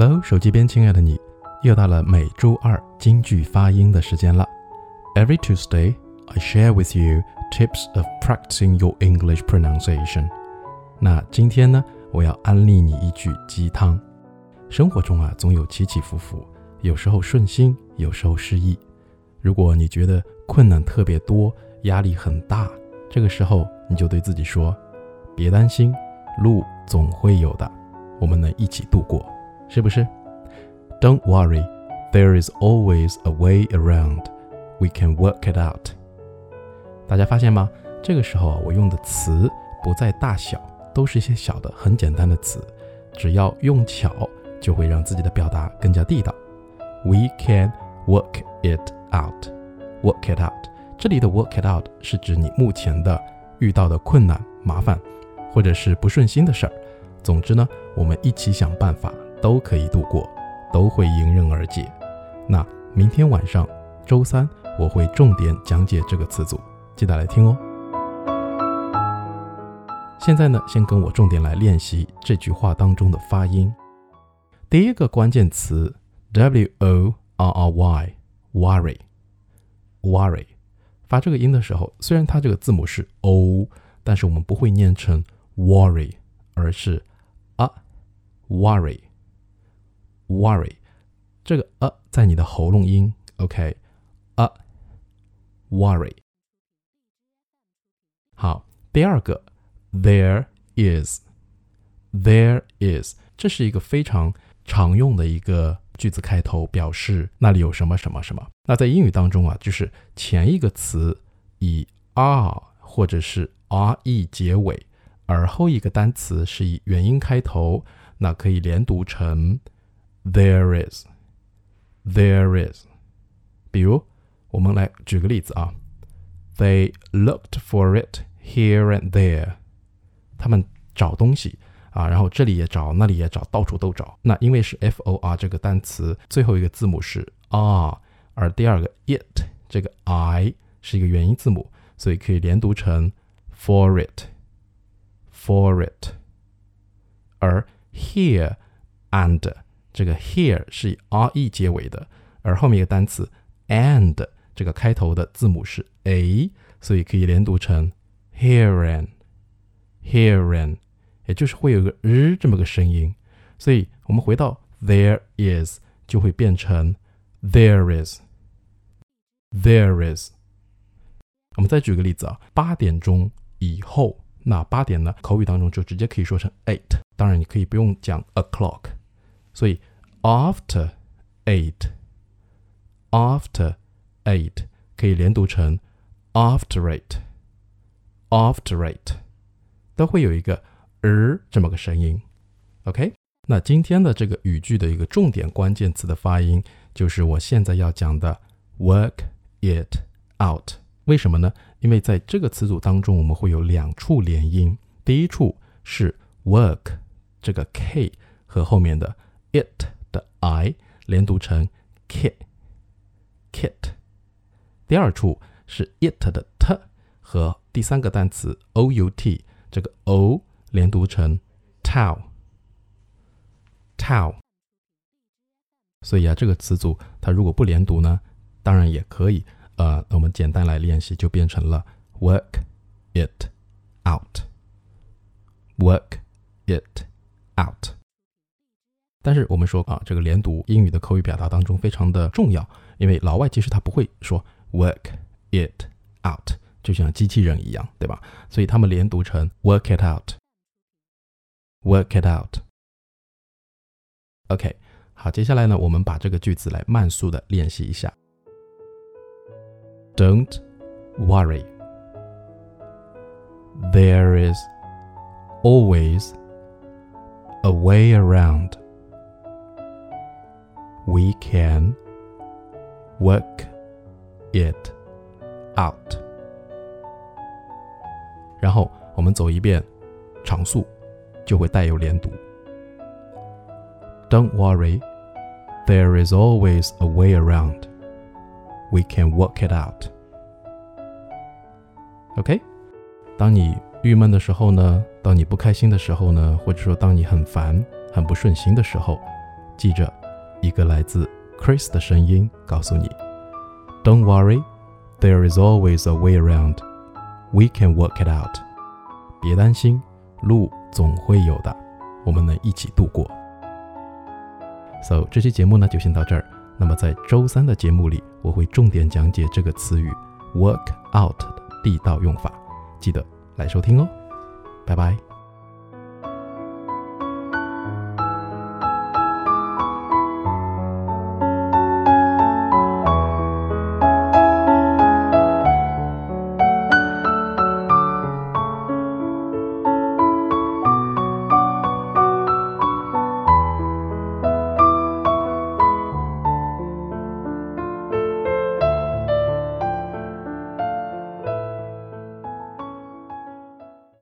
Hello，手机边亲爱的你，又到了每周二京剧发音的时间了。Every Tuesday, I share with you tips of practicing your English pronunciation. 那今天呢，我要安利你一句鸡汤。生活中啊，总有起起伏伏，有时候顺心，有时候失意。如果你觉得困难特别多，压力很大，这个时候你就对自己说：“别担心，路总会有的，我们能一起度过，是不是？”Don't worry, there is always a way around. We can work it out. 大家发现吗？这个时候啊，我用的词不在大小，都是一些小的、很简单的词，只要用巧，就会让自己的表达更加地道。We can work it out. Work it out. 这里的 work it out 是指你目前的遇到的困难、麻烦，或者是不顺心的事儿。总之呢，我们一起想办法，都可以度过，都会迎刃而解。那明天晚上，周三我会重点讲解这个词组，记得来听哦。现在呢，先跟我重点来练习这句话当中的发音。第一个关键词 w o r r y，worry，worry。发这个音的时候，虽然它这个字母是 o，但是我们不会念成 worry，而是 a Worry，。这个 a 在你的喉咙音，OK，a worry。好，第二个 there is，there is，这是一个非常常用的一个。句子开头表示那里有什么什么什么。那在英语当中啊，就是前一个词以 r 或者是 re 结尾，而后一个单词是以元音开头，那可以连读成 there is，there is。比如我们来举个例子啊，They looked for it here and there。他们找东西。啊，然后这里也找，那里也找，到处都找。那因为是 f o r 这个单词最后一个字母是 r，而第二个 it 这个 i 是一个元音字母，所以可以连读成 for it，for it。而 here and 这个 here 是以 r e 结尾的，而后面一个单词 and 这个开头的字母是 a，所以可以连读成 here and，here and。也就是会有个日这么个声音，所以我们回到 there is 就会变成 there is，there is。我们再举个例子啊，八点钟以后，那八点呢，口语当中就直接可以说成 eight，当然你可以不用讲 o'clock，所以 after eight，after eight 可以连读成 after eight，after eight，都会有一个。儿这么个声音，OK？那今天的这个语句的一个重点关键词的发音，就是我现在要讲的 work it out。为什么呢？因为在这个词组当中，我们会有两处连音。第一处是 work 这个 k 和后面的 it 的 i 连读成 kit，kit。第二处是 it 的 t 和第三个单词 out 这个 o。连读成 tow，tow。所以啊，这个词组它如果不连读呢，当然也可以。呃，那我们简单来练习，就变成了 work it out，work it out。但是我们说啊，这个连读英语的口语表达当中非常的重要，因为老外其实他不会说 work it out，就像机器人一样，对吧？所以他们连读成 work it out。Work it out. OK，好，接下来呢，我们把这个句子来慢速的练习一下。Don't worry. There is always a way around. We can work it out. 然后我们走一遍常速。就会带有连读。Don't worry, there is always a way around. We can work it out. OK，当你郁闷的时候呢，当你不开心的时候呢，或者说当你很烦、很不顺心的时候， 记着， 一个来自 Chris 的声音告诉你：“Don't worry, there is always a way around. We can work it out.” 别担心，路总会有的，我们能一起度过。So 这期节目呢就先到这儿。那么在周三的节目里，我会重点讲解这个词语 “work out” 的地道用法，记得来收听哦。拜拜。